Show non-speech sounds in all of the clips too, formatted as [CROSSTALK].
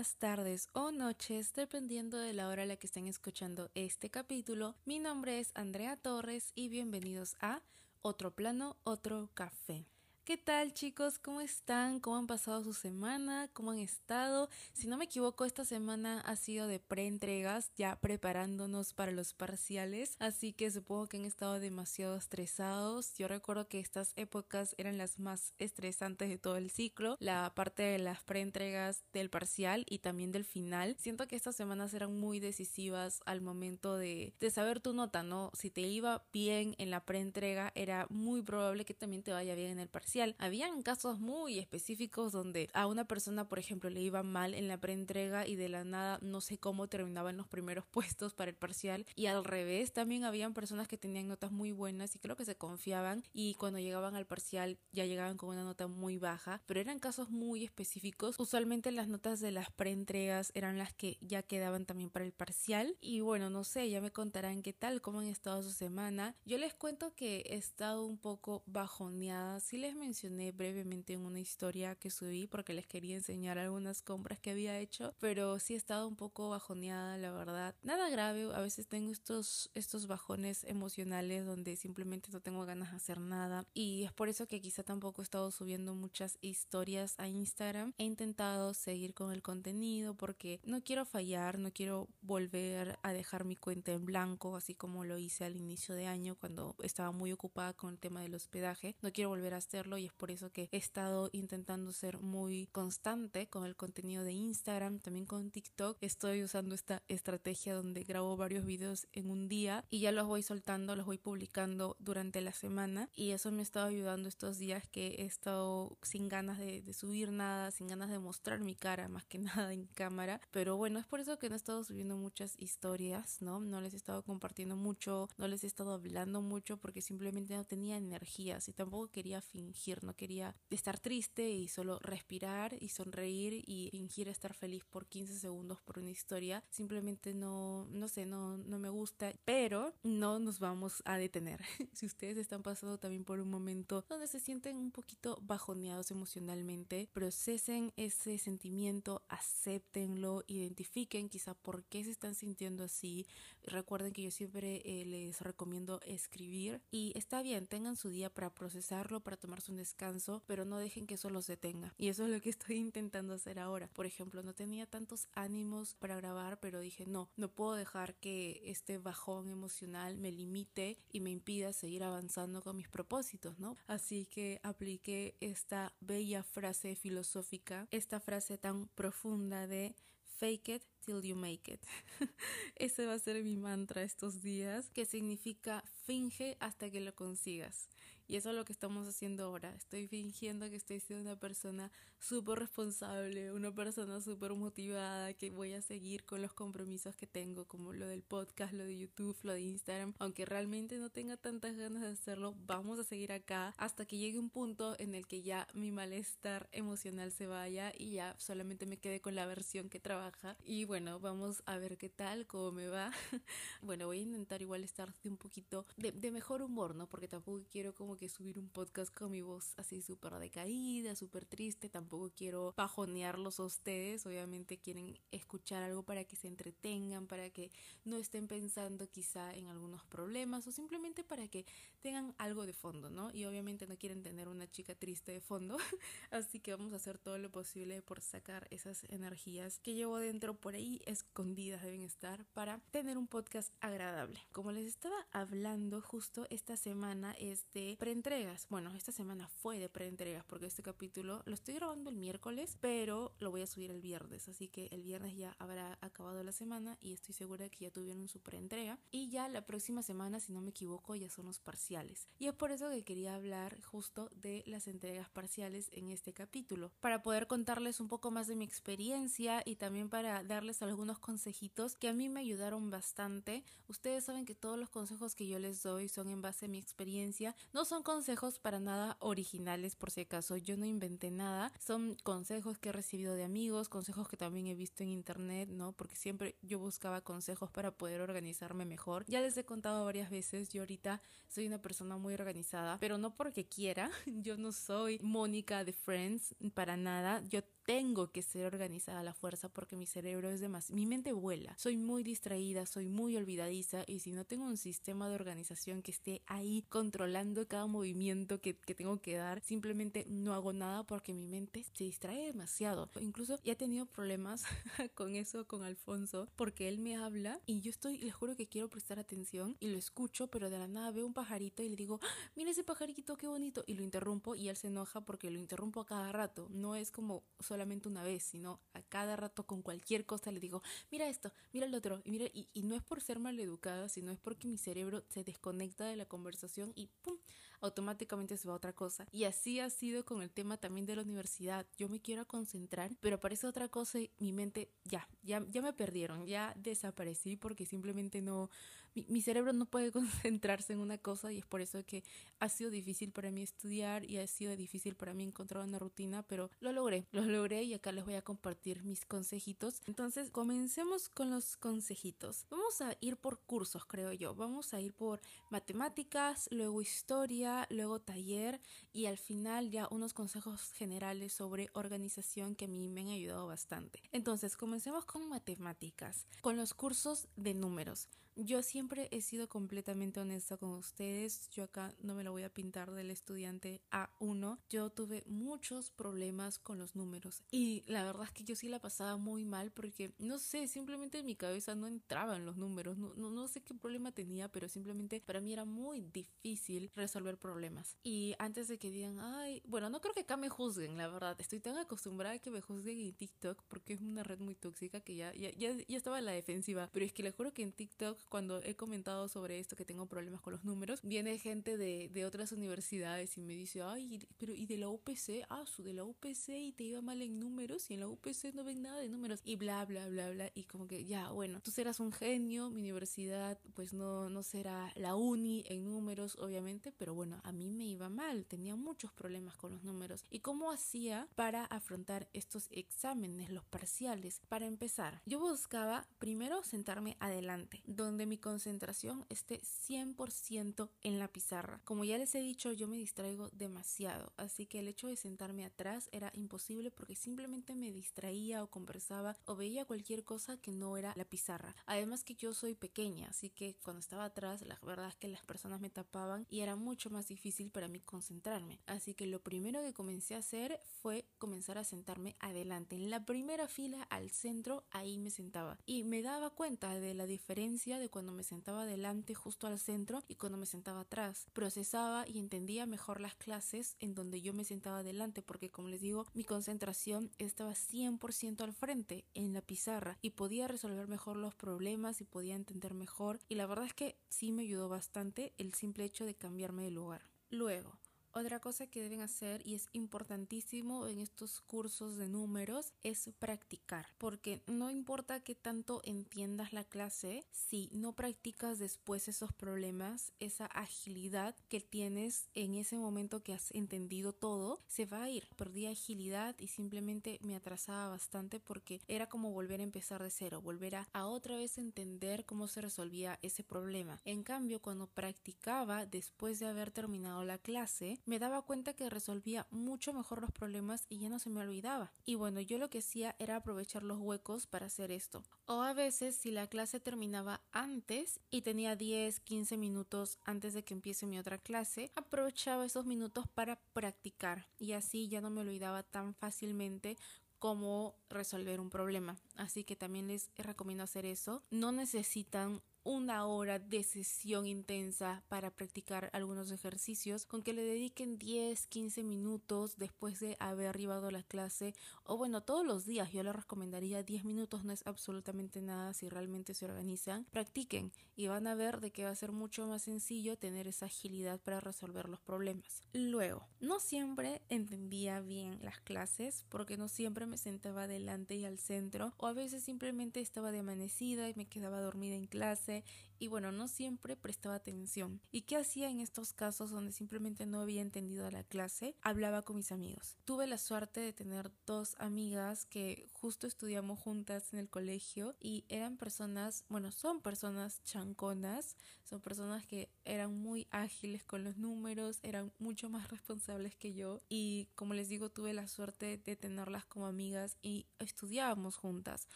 días, tardes o noches, dependiendo de la hora a la que estén escuchando este capítulo. Mi nombre es Andrea Torres y bienvenidos a Otro Plano, Otro Café. ¿Qué tal chicos? ¿Cómo están? ¿Cómo han pasado su semana? ¿Cómo han estado? Si no me equivoco, esta semana ha sido de preentregas, ya preparándonos para los parciales, así que supongo que han estado demasiado estresados. Yo recuerdo que estas épocas eran las más estresantes de todo el ciclo, la parte de las preentregas del parcial y también del final. Siento que estas semanas eran muy decisivas al momento de, de saber tu nota, ¿no? Si te iba bien en la preentrega, era muy probable que también te vaya bien en el parcial habían casos muy específicos donde a una persona, por ejemplo, le iba mal en la preentrega y de la nada no sé cómo terminaban los primeros [LAUGHS] puestos para el parcial. Y al revés, también habían personas que tenían notas muy buenas y creo que se confiaban y cuando llegaban al parcial ya llegaban con una nota muy baja, pero eran casos muy específicos. Usualmente las notas de las preentregas eran las que ya quedaban también para el parcial. Y bueno, no sé, ya me contarán qué tal, cómo han estado su semana. Yo les cuento que he estado un poco bajoneada. Si les mencioné brevemente en una historia que subí porque les quería enseñar algunas compras que había hecho, pero sí he estado un poco bajoneada, la verdad. Nada grave, a veces tengo estos, estos bajones emocionales donde simplemente no tengo ganas de hacer nada y es por eso que quizá tampoco he estado subiendo muchas historias a Instagram. He intentado seguir con el contenido porque no quiero fallar, no quiero volver a dejar mi cuenta en blanco, así como lo hice al inicio de año cuando estaba muy ocupada con el tema del hospedaje. No quiero volver a hacerlo y es por eso que he estado intentando ser muy constante con el contenido de Instagram, también con TikTok. Estoy usando esta estrategia donde grabo varios videos en un día y ya los voy soltando, los voy publicando durante la semana y eso me ha estado ayudando estos días que he estado sin ganas de, de subir nada, sin ganas de mostrar mi cara más que [LAUGHS] nada en cámara. Pero bueno, es por eso que no he estado subiendo muchas historias, ¿no? No les he estado compartiendo mucho, no les he estado hablando mucho porque simplemente no tenía energías y tampoco quería fingir no quería estar triste y solo respirar y sonreír y fingir estar feliz por 15 segundos por una historia. Simplemente no, no sé, no, no me gusta, pero no nos vamos a detener. [LAUGHS] si ustedes están pasando también por un momento donde se sienten un poquito bajoneados emocionalmente, procesen ese sentimiento, acéptenlo, identifiquen quizá por qué se están sintiendo así. Recuerden que yo siempre eh, les recomiendo escribir y está bien, tengan su día para procesarlo, para tomar su un descanso, pero no dejen que eso los detenga. Y eso es lo que [LAUGHS] estoy intentando hacer ahora. Por ejemplo, no tenía tantos ánimos para grabar, pero dije, no, no puedo dejar que este bajón emocional me limite y me impida seguir avanzando con mis propósitos, ¿no? Así que apliqué esta bella frase filosófica, esta frase tan profunda de fake it till you make it. [LAUGHS] Ese va a ser mi mantra estos días, que significa finge hasta que lo consigas. Y eso es lo que estamos haciendo ahora. Estoy fingiendo que estoy siendo una persona súper responsable, una persona súper motivada, que voy a seguir con los compromisos que tengo, como lo del podcast, lo de YouTube, lo de Instagram. Aunque realmente no tenga tantas ganas de hacerlo, vamos a seguir acá hasta que llegue un punto en el que ya mi malestar emocional se vaya y ya solamente me quede con la versión que trabaja. Y bueno, vamos a ver qué tal, cómo me va. [LAUGHS] bueno, voy a intentar igual estar de un poquito de, de mejor humor, ¿no? Porque tampoco quiero como que subir un podcast con mi voz así súper decaída, súper triste, tampoco quiero pajonearlos a ustedes, obviamente quieren escuchar algo para que se entretengan, para que no estén pensando quizá en algunos problemas o simplemente para que tengan algo de fondo, ¿no? Y obviamente no quieren tener una chica triste de fondo, [LAUGHS] así que vamos a hacer todo lo posible por sacar esas energías que llevo dentro por ahí escondidas deben estar para tener un podcast agradable. Como les estaba hablando justo esta semana es de preentregas. Bueno, esta semana fue de preentregas porque este capítulo lo estoy grabando el miércoles, pero lo voy a subir el viernes, así que el viernes ya habrá acabado la semana y estoy segura que ya tuvieron su preentrega y ya la próxima semana, si no me equivoco, ya son los parciales. Y es por eso que quería hablar justo de las entregas parciales en este capítulo, para poder contarles un poco más de mi experiencia y también para darles algunos consejitos que a mí me ayudaron bastante. Ustedes saben que todos los consejos que yo les doy son en base a mi experiencia, no son consejos para nada originales por si acaso, yo no inventé nada, son consejos que he recibido de amigos, consejos que también he visto en internet, ¿no? Porque siempre yo buscaba consejos para poder organizarme mejor. Ya les he contado varias veces, yo ahorita soy una persona muy organizada, pero no porque quiera, [LAUGHS] yo no soy Mónica de Friends para nada, yo tengo que ser organizada a la fuerza porque mi cerebro es demasiado, mi mente vuela, soy muy distraída, soy muy olvidadiza y si no tengo un sistema de organización que esté ahí controlando cada movimiento que, que tengo que dar, simplemente no hago nada porque mi mente se distrae demasiado. Incluso ya he tenido problemas [LAUGHS] con eso con Alfonso porque él me habla y yo estoy, les juro que quiero prestar atención y lo escucho, pero de la nada veo un pajarito y le digo, ¡Ah! mira ese pajarito, qué bonito, y lo interrumpo y él se enoja porque lo interrumpo a cada rato. No es como solamente una vez, sino a cada rato con cualquier cosa le digo, mira esto, mira el otro, y mira, y, y no es por ser maleducada, sino es porque mi cerebro se desconecta de la conversación y ¡pum! automáticamente se va a otra cosa. Y así ha sido con el tema también de la universidad. Yo me quiero concentrar, pero aparece otra cosa y mi mente ya, ya, ya me perdieron, ya desaparecí porque simplemente no, mi, cerebro no puede [LAUGHS] concentrarse en una cosa y es por eso que ha sido difícil para mí estudiar y ha sido difícil para mí encontrar una rutina, pero lo logré, lo logré y acá les voy a compartir mis consejitos. Entonces, comencemos con los consejitos. Vamos a ir por cursos, creo yo. Vamos a ir por matemáticas, luego historia, luego taller y al final ya unos consejos generales sobre organización que a mí me han ayudado bastante. Entonces, comencemos con matemáticas, con los cursos de números. Yo siempre he sido completamente honesta con ustedes. Yo acá no me lo voy a pintar del estudiante A1. Yo tuve muchos problemas con los números. Y la verdad es que yo sí la pasaba muy mal porque, no sé, simplemente en mi cabeza no entraban los números. No, no, no sé qué problema tenía, pero simplemente para mí era muy difícil resolver problemas. Y antes de que digan, ay, bueno, no creo que acá me juzguen, la verdad. Estoy tan acostumbrada a que me juzguen en TikTok porque es una red muy tóxica que ya, ya, ya, ya estaba en la defensiva. Pero es que le juro que en TikTok cuando he comentado sobre esto, que tengo problemas con los números, viene gente de, de otras universidades y me dice, ay, pero ¿y de la UPC? Ah, su de la UPC y te iba mal en números y en la UPC no ven nada de números y bla, bla, bla, bla. Y como que ya, bueno, tú serás un genio, mi universidad pues no, no será la uni en números, obviamente, pero bueno, a mí me iba mal, tenía muchos problemas con los números. ¿Y cómo hacía para afrontar estos exámenes, los parciales? Para empezar, yo buscaba primero sentarme adelante, donde mi concentración esté 100% en la pizarra. Como ya les he dicho, yo me distraigo demasiado, así que el hecho de sentarme atrás era imposible porque simplemente me distraía o conversaba o veía cualquier cosa que no era la pizarra. Además que yo soy pequeña, así que cuando estaba atrás, la verdad es que las personas me tapaban y era mucho más difícil para mí concentrarme. Así que lo primero que comencé a hacer fue comenzar a sentarme adelante, en la primera fila al centro, ahí me sentaba y me daba cuenta de la diferencia de cuando me sentaba delante justo al centro y cuando me sentaba atrás. Procesaba y entendía mejor las clases en donde yo me sentaba delante porque como les digo, mi concentración estaba 100% al frente en la pizarra y podía resolver mejor los problemas y podía entender mejor y la verdad es que sí me ayudó bastante el simple hecho de cambiarme de lugar. Luego, otra cosa que deben hacer y es importantísimo en estos cursos de números es practicar, porque no importa que tanto entiendas la clase, si no practicas después esos problemas, esa agilidad que tienes en ese momento que has entendido todo, se va a ir. Perdí agilidad y simplemente me atrasaba bastante porque era como volver a empezar de cero, volver a, a otra vez entender cómo se resolvía ese problema. En cambio, cuando practicaba después de haber terminado la clase, me daba cuenta que resolvía mucho mejor los problemas y ya no se me olvidaba. Y bueno, yo lo que hacía era aprovechar los huecos para hacer esto. O a veces, si la clase terminaba antes y tenía 10, 15 minutos antes de que empiece mi otra clase, aprovechaba esos minutos para practicar y así ya no me olvidaba tan fácilmente cómo resolver un problema. Así que también les recomiendo hacer eso. No necesitan una hora de sesión intensa para practicar algunos ejercicios, con que le dediquen 10, 15 minutos después de haber arribado la clase, o bueno, todos los días yo les recomendaría 10 minutos, no es absolutamente nada si realmente se organizan, practiquen y van a ver de que va a ser mucho más sencillo tener esa agilidad para resolver los problemas. Luego, no siempre entendía bien las clases porque no siempre me sentaba delante y al centro, o a veces simplemente estaba de amanecida y me quedaba dormida en clase hace y bueno, no siempre prestaba atención. ¿Y qué hacía en estos casos donde simplemente no había entendido la clase? Hablaba con mis amigos. Tuve la suerte de tener dos amigas que justo estudiamos juntas en el colegio y eran personas, bueno, son personas chanconas, son personas que eran muy ágiles con los números, eran mucho más responsables que yo y como les digo, tuve la suerte de tenerlas como amigas y estudiábamos juntas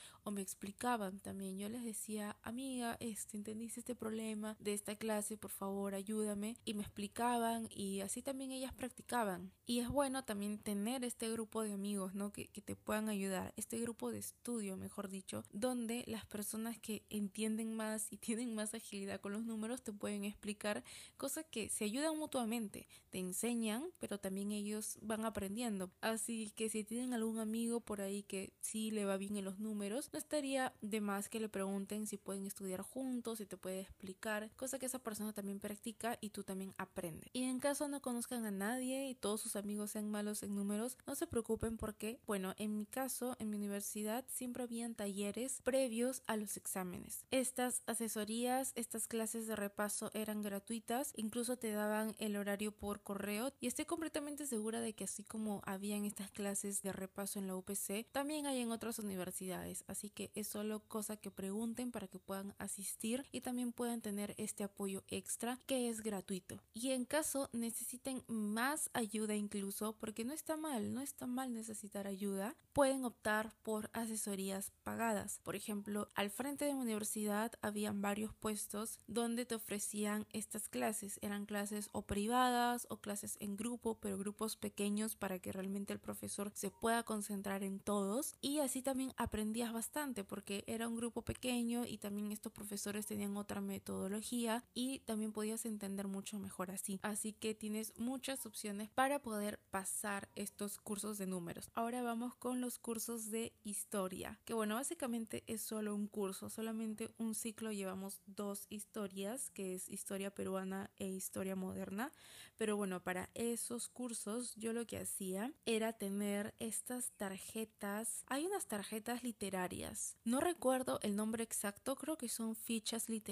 o me explicaban también. Yo les decía, amiga, este, este problema de esta clase, por favor, ayúdame. Y me explicaban y así también ellas practicaban. Y es bueno también tener este grupo de amigos, ¿no? Que, que te puedan ayudar, este grupo de estudio, mejor dicho, donde las personas que entienden más y tienen más agilidad con los números te pueden explicar cosas que se ayudan mutuamente, te enseñan, pero también ellos van aprendiendo. Así que si tienen algún amigo por ahí que sí le va bien en los números, no estaría de más que le pregunten si pueden estudiar juntos, si te puede explicar, cosa que esa persona también practica y tú también aprendes. Y en caso no conozcan a nadie y todos sus amigos sean malos en números, no se preocupen porque, bueno, en mi caso, en mi universidad siempre habían talleres previos a los exámenes. Estas asesorías, estas clases de repaso eran gratuitas, incluso te daban el horario por correo y estoy completamente segura de que así como habían estas clases de repaso en la UPC, también hay en otras universidades, así que es solo cosa que pregunten para que puedan asistir y también puedan tener este apoyo extra que es gratuito. Y en caso necesiten más ayuda incluso, porque no está mal, no está mal necesitar ayuda, pueden optar por asesorías pagadas. Por ejemplo, al frente de mi universidad habían varios puestos donde te ofrecían estas clases. Eran clases o privadas o clases en grupo, pero grupos pequeños para que realmente el profesor se pueda concentrar en todos. Y así también aprendías bastante porque era un grupo pequeño y también estos profesores tenían otra metodología y también podías entender mucho mejor así. Así que tienes muchas opciones para poder pasar estos cursos de números. Ahora vamos con los cursos de historia, que bueno, básicamente es solo un curso, solamente un ciclo llevamos dos historias, que es historia peruana e historia moderna, pero bueno, para esos cursos yo lo que hacía era tener estas tarjetas, hay unas tarjetas literarias, no recuerdo el nombre exacto, creo que son fichas literarias,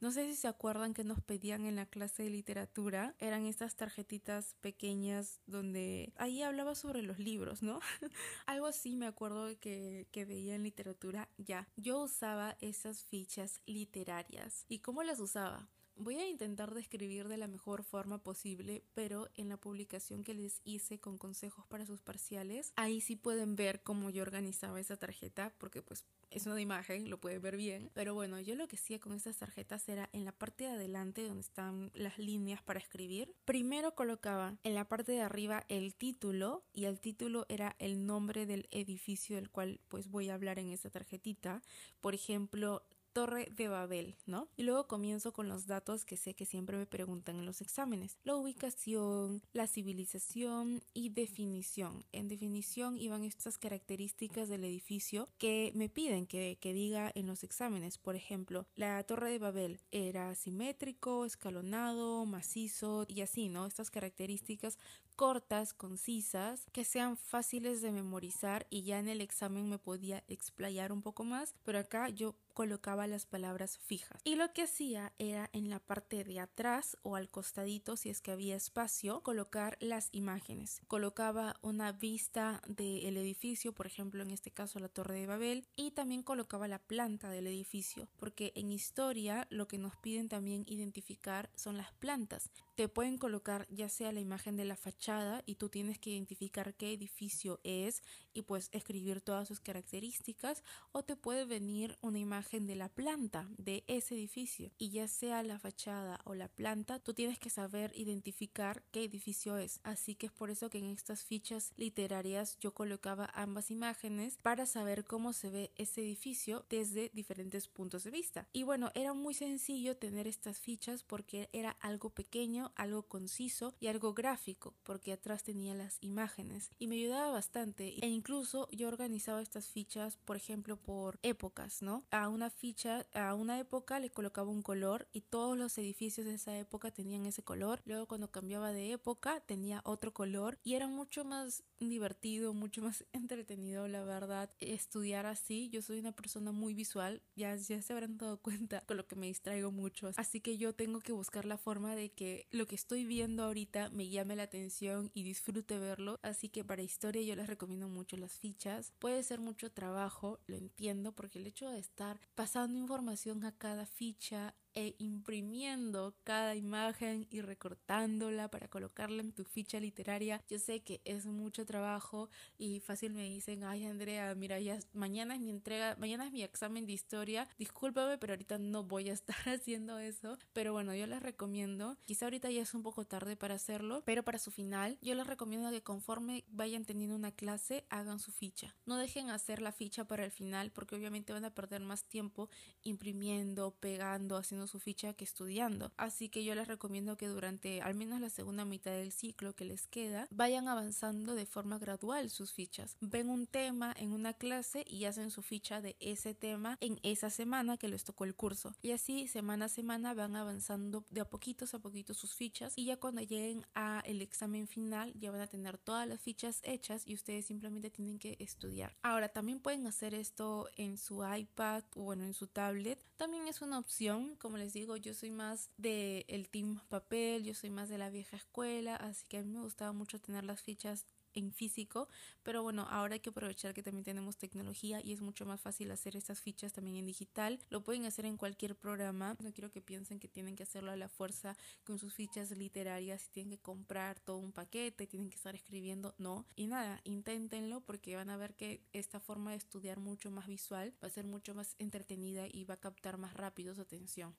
no sé si se acuerdan que nos pedían en la clase de literatura, eran estas tarjetitas pequeñas donde ahí hablaba sobre los libros, ¿no? [LAUGHS] Algo así me acuerdo que, que veía en literatura, ya, yo usaba esas fichas literarias. ¿Y cómo las usaba? Voy a intentar describir de la mejor forma posible, pero en la publicación que les hice con consejos para sus parciales, ahí sí pueden ver cómo yo organizaba esa tarjeta, porque pues es una imagen, lo pueden ver bien. Pero bueno, yo lo que hacía con estas tarjetas era en la parte de adelante donde están las líneas para escribir. Primero colocaba en la parte de arriba el título y el título era el nombre del edificio del cual pues voy a hablar en esa tarjetita. Por ejemplo, Torre de Babel, ¿no? Y luego comienzo con los datos que sé que siempre me preguntan en los exámenes. La ubicación, la civilización y definición. En definición iban estas características del edificio que me piden que, que diga en los exámenes. Por ejemplo, la Torre de Babel era simétrico, escalonado, macizo y así, ¿no? Estas características cortas, concisas, que sean fáciles de memorizar y ya en el examen me podía explayar un poco más, pero acá yo colocaba las palabras fijas. Y lo que hacía era en la parte de atrás o al costadito, si es que había espacio, colocar las imágenes. Colocaba una vista del edificio, por ejemplo, en este caso la Torre de Babel, y también colocaba la planta del edificio, porque en historia lo que nos piden también identificar son las plantas. Te pueden colocar ya sea la imagen de la fachada y tú tienes que identificar qué edificio es y pues escribir todas sus características, o te puede venir una imagen de la planta de ese edificio y ya sea la fachada o la planta, tú tienes que saber identificar qué edificio es. Así que es por eso que en estas fichas literarias yo colocaba ambas imágenes para saber cómo se ve ese edificio desde diferentes puntos de vista. Y bueno, era muy sencillo tener estas fichas porque era algo pequeño algo conciso y algo gráfico, porque atrás tenía las imágenes y me ayudaba bastante. E incluso yo organizaba estas fichas, por ejemplo, por épocas, ¿no? A una ficha, a una época le colocaba un color y todos los edificios de esa época tenían ese color. Luego cuando cambiaba de época tenía otro color y era mucho más divertido, mucho más [LAUGHS] entretenido, la verdad, estudiar así. Yo soy una persona muy visual, ya, ya se habrán dado cuenta con lo que me distraigo mucho. Así que yo tengo que buscar la forma de que lo que estoy viendo ahorita me llame la atención y disfrute verlo. Así que para historia yo les recomiendo mucho las fichas. Puede ser mucho trabajo, lo entiendo, porque el hecho de estar pasando información a cada ficha e imprimiendo cada imagen y recortándola para colocarla en tu ficha literaria. Yo sé que es mucho trabajo y fácil me dicen, ay Andrea, mira, ya mañana es mi entrega, mañana es mi examen de historia, discúlpame, pero ahorita no voy a estar [LAUGHS] haciendo eso. Pero bueno, yo les recomiendo, quizá ahorita ya es un poco tarde para hacerlo, pero para su final, yo les recomiendo que conforme vayan teniendo una clase, hagan su ficha. No dejen hacer la ficha para el final porque obviamente van a perder más tiempo imprimiendo, pegando, haciendo su ficha que estudiando. Así que yo les recomiendo que durante al menos la segunda mitad del ciclo que les queda, vayan avanzando de forma gradual sus fichas. Ven un tema en una clase y hacen su ficha de ese tema en esa semana que les tocó el curso. Y así semana a semana van avanzando de a poquitos a poquitos sus fichas y ya cuando lleguen a el examen final ya van a tener todas las fichas hechas y ustedes simplemente tienen que estudiar. Ahora también pueden hacer esto en su iPad o bueno en su tablet. También es una opción como les digo, yo soy más de el team papel, yo soy más de la vieja escuela, así que a mí me gustaba mucho tener las fichas en físico, pero bueno, ahora hay que aprovechar que también tenemos tecnología y es mucho más fácil hacer estas fichas también en digital. Lo pueden hacer en cualquier programa. No quiero que piensen que tienen que hacerlo a la fuerza con sus fichas literarias y tienen que comprar todo un paquete, tienen que estar escribiendo, no. Y nada, inténtenlo porque van a ver que esta forma de estudiar mucho más visual va a ser mucho más entretenida y va a captar más rápido su atención.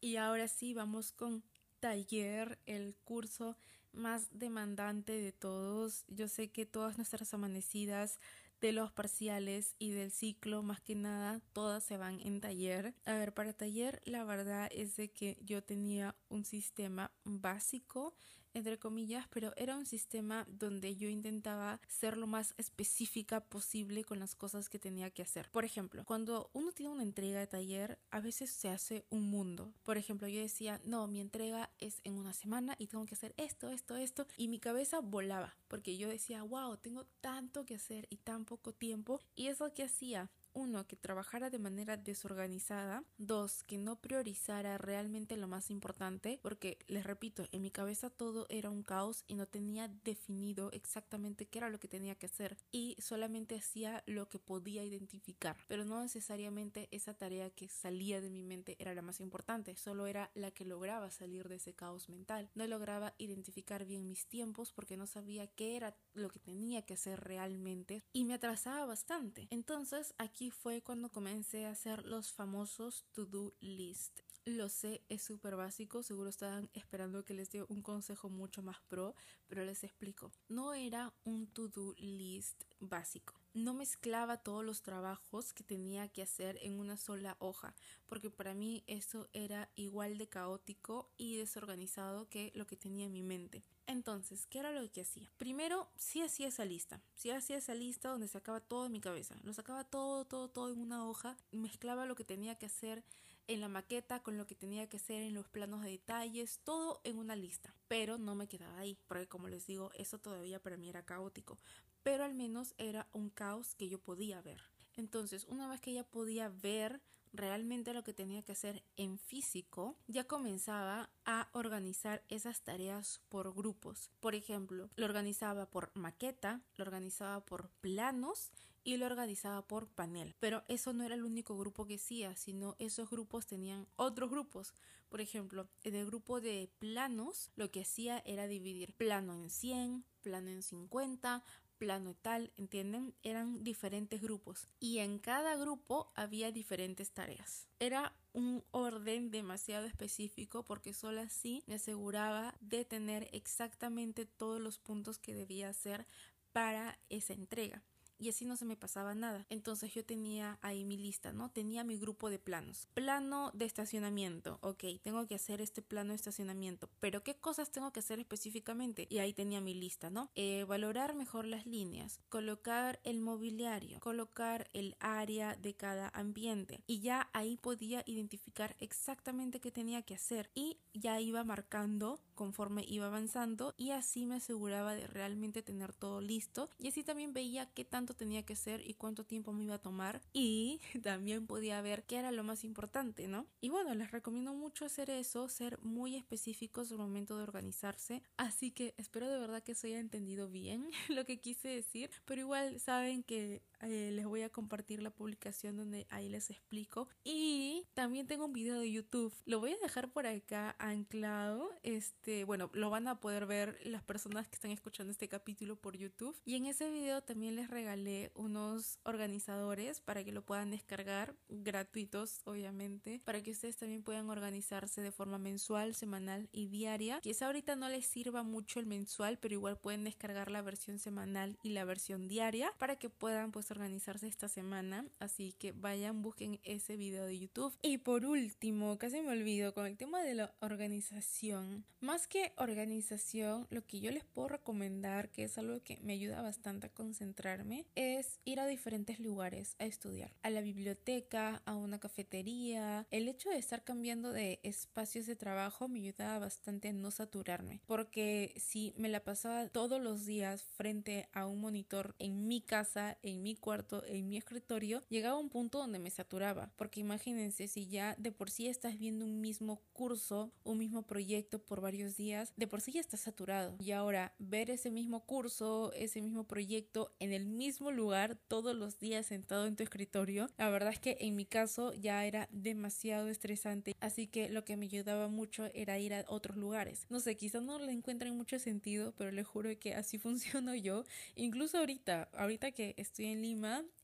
Y ahora sí, vamos con taller, el curso más demandante de todos. Yo sé que todas nuestras amanecidas de los parciales y del ciclo, más que nada, todas se van en taller. A ver, para taller, la verdad es de que yo tenía un sistema básico entre comillas, pero era un sistema donde yo intentaba ser lo más específica posible con las cosas que tenía que hacer. Por ejemplo, cuando uno tiene una entrega de taller, a veces se hace un mundo. Por ejemplo, yo decía, no, mi entrega es en una semana y tengo que hacer esto, esto, esto, y mi cabeza volaba, porque yo decía, wow, tengo tanto que hacer y tan poco tiempo, y eso que hacía uno, que trabajara de manera desorganizada, dos, que no priorizara realmente lo más importante, porque les repito, en mi cabeza todo era un caos y no tenía definido exactamente qué era lo que tenía que hacer y solamente hacía lo que podía identificar, pero no necesariamente esa tarea que salía de mi mente era la más importante, solo era la que lograba salir de ese caos mental. No lograba identificar bien mis tiempos porque no sabía qué era lo que tenía que hacer realmente y me atrasaba bastante. Entonces aquí fue cuando comencé a hacer los famosos to-do list. Lo sé, es súper básico, seguro estaban esperando que les dé un consejo mucho más pro, pero les explico. No era un to-do list básico. No mezclaba todos los trabajos que tenía que hacer en una sola hoja, porque para mí eso era igual de caótico y desorganizado que lo que tenía en mi mente. Entonces, ¿qué era lo que hacía? Primero, sí hacía esa lista. Sí hacía esa lista donde sacaba todo en mi cabeza. Lo sacaba todo, todo, todo en una hoja. Mezclaba lo que tenía que hacer en la maqueta con lo que tenía que hacer en los planos de detalles. Todo en una lista. Pero no me quedaba ahí. Porque como les digo, eso todavía para mí era caótico. Pero al menos era un caos que yo podía ver. Entonces, una vez que ya podía ver realmente lo que tenía que hacer en físico, ya comenzaba a organizar esas tareas por grupos. Por ejemplo, lo organizaba por maqueta, lo organizaba por planos y lo organizaba por panel. Pero eso no era el único grupo que hacía, sino esos grupos tenían otros grupos. Por ejemplo, en el grupo de planos, lo que hacía era dividir plano en 100, plano en 50, plano tal, ¿entienden? Eran diferentes grupos y en cada grupo había diferentes tareas. Era un orden demasiado específico porque solo así me aseguraba de tener exactamente todos los puntos que debía hacer para esa entrega. Y así no se me pasaba nada. Entonces yo tenía ahí mi lista, ¿no? Tenía mi grupo de planos. Plano de estacionamiento, ok, tengo que hacer este plano de estacionamiento, pero ¿qué cosas tengo que hacer específicamente? Y ahí tenía mi lista, ¿no? Eh, valorar mejor las líneas, colocar el mobiliario, colocar el área de cada ambiente y ya ahí podía identificar exactamente qué tenía que hacer y ya iba marcando conforme iba avanzando y así me aseguraba de realmente tener todo listo. Y así también veía qué tanto tenía que hacer y cuánto tiempo me iba a tomar. Y [LAUGHS] también podía ver qué era lo más importante, ¿no? Y bueno, les recomiendo mucho hacer eso, ser muy específicos al momento de organizarse, así que espero de verdad que se haya entendido bien [LAUGHS] lo que quise decir, pero igual saben que eh, les voy a compartir la publicación donde ahí les explico. Y también tengo un video de YouTube, lo voy a dejar por acá anclado, este, bueno, lo van a poder ver las personas que están escuchando este capítulo por YouTube. Y en ese video también les regalé unos organizadores para que lo puedan descargar gratuitos obviamente para que ustedes también puedan organizarse de forma mensual, semanal y diaria. Quizá ahorita no les sirva mucho el mensual, pero igual pueden descargar la versión semanal y la versión diaria para que puedan pues organizarse esta semana. Así que vayan, busquen ese video de YouTube. Y por último, casi me olvido con el tema de la organización. Más que organización, lo que yo les puedo recomendar, que es algo que me ayuda bastante a concentrarme, es ir a diferentes lugares a estudiar. A la biblioteca, a una cafetería. El hecho de estar cambiando de espacios de trabajo me ayudaba bastante a no saturarme. Porque si me la pasaba todos los días frente a un monitor en mi casa, en mi cuarto, en mi escritorio, llegaba a un punto donde me saturaba. Porque imagínense, si ya de por sí estás viendo un mismo curso, un mismo proyecto por varios días, de por sí ya estás saturado. Y ahora ver ese mismo curso, ese mismo proyecto en el mismo lugar todos los días sentado en tu escritorio, la verdad es que en mi caso ya era demasiado estresante. Así que lo que me ayudaba mucho era ir a otros lugares. No sé, quizás no le encuentren mucho sentido, pero les juro que así [LAUGHS] funciono yo. Incluso ahorita, ahorita que estoy en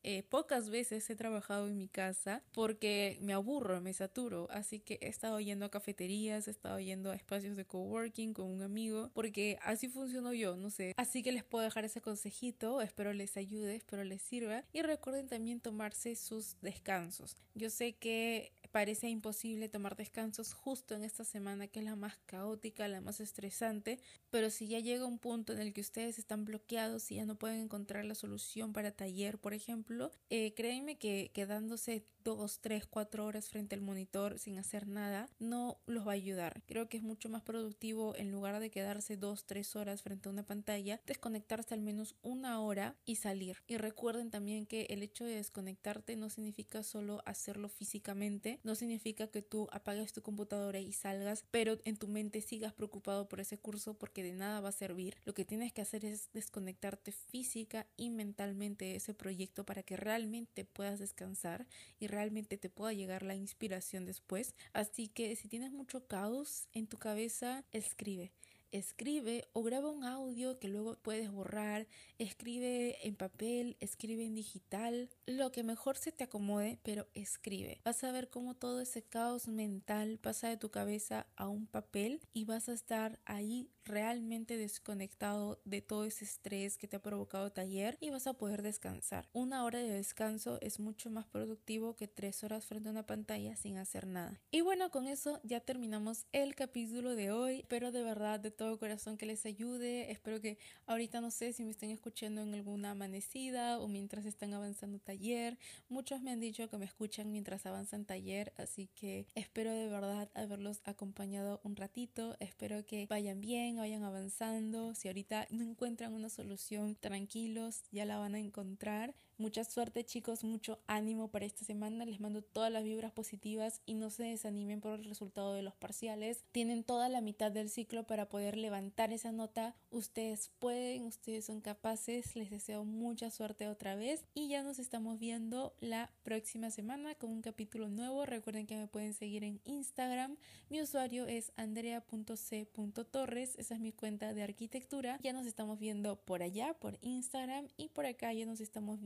Eh, pocas veces he trabajado en mi casa porque me aburro, me saturo. Así que he estado yendo a cafeterías, he estado yendo a espacios de coworking con un amigo, porque así funciono yo, no sé. Así que les puedo dejar ese consejito, espero les ayude, espero les sirva. Y recuerden también tomarse sus descansos. Yo sé que parece imposible tomar descansos justo en esta semana que es la más caótica, la más estresante, pero si ya llega un punto en el que ustedes están bloqueados y ya no pueden encontrar la solución para taller, por ejemplo, eh, créanme que quedándose dos, tres, cuatro horas frente al monitor sin hacer nada no los va a ayudar. Creo que es mucho más productivo en lugar de quedarse dos, tres horas frente a una pantalla, desconectarse al menos una hora y salir. Y recuerden también que el hecho de desconectarte no significa solo hacerlo físicamente, no significa que tú apagues tu computadora y salgas, pero en tu mente sigas preocupado por ese curso porque de nada va a servir. Lo que tienes que hacer es desconectarte física y mentalmente de ese proyecto para que realmente puedas descansar y realmente te pueda llegar la inspiración después. Así que si tienes mucho caos en tu cabeza, escribe escribe o graba un audio que luego puedes borrar, escribe en papel, escribe en digital, lo que mejor se te acomode, pero escribe. Vas a ver cómo todo ese caos mental pasa de tu cabeza a un papel y vas a estar ahí realmente desconectado de todo ese estrés que te ha provocado taller y vas a poder descansar. Una hora de descanso es mucho más productivo que tres horas frente a una pantalla sin hacer nada. Y bueno, con eso ya terminamos el capítulo de hoy. Espero de verdad de todo corazón que les ayude. Espero que ahorita no sé si me estén escuchando en alguna amanecida o mientras están avanzando taller. Muchos me han dicho que me escuchan mientras avanzan taller, así que espero de verdad haberlos acompañado un ratito. Espero que vayan bien, vayan avanzando. Si ahorita no encuentran una solución, tranquilos, ya la van a encontrar. Mucha suerte chicos, mucho ánimo para esta semana. Les mando todas las vibras positivas y no se desanimen por el resultado de los parciales. Tienen toda la mitad del ciclo para poder levantar esa nota. Ustedes pueden, ustedes son capaces. Les deseo mucha suerte otra vez y ya nos estamos viendo la próxima semana con un capítulo nuevo. Recuerden que me pueden seguir en Instagram. Mi usuario es andrea.c.torres. Esa es mi cuenta de arquitectura. Ya nos estamos viendo por allá, por Instagram y por acá ya nos estamos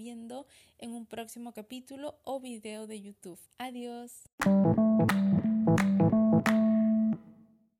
en un próximo capítulo o video de YouTube. Adiós.